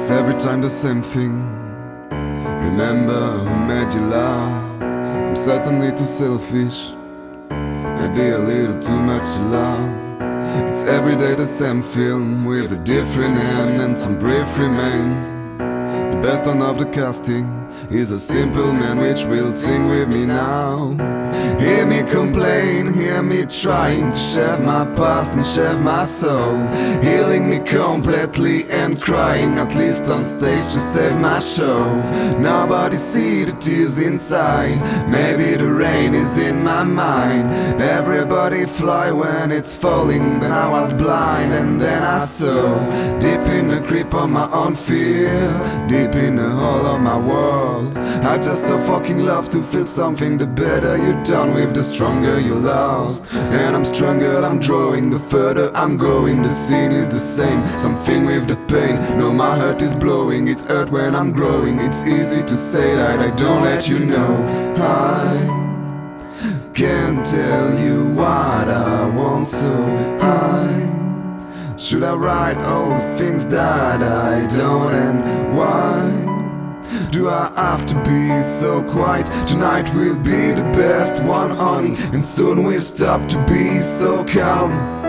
It's every time the same thing. Remember who made you laugh? I'm certainly too selfish. Maybe a little too much to love. It's every day the same film with a different end and some brief remains. The best one of the casting is a simple man which will sing with me now. Hear me complain, hear me trying to shave my past and shave my soul. Healing completely and crying, at least on stage to save my show. Nobody see the tears inside, maybe the rain is in my mind. Everybody fly when it's falling, then I was blind and then I saw. Deep the creep on my own fear, deep in the hole of my walls. I just so fucking love to feel something, the better you done with, the stronger you lost. And I'm stronger, I'm drawing, the further I'm going, the scene is the same. Something with the pain, no, my heart is blowing, it's hurt when I'm growing. It's easy to say that I don't let you know. I can't tell you what I want, so I should I write all the things that I don't and why? Do I have to be so quiet? Tonight will be the best one, honey, and soon we'll stop to be so calm.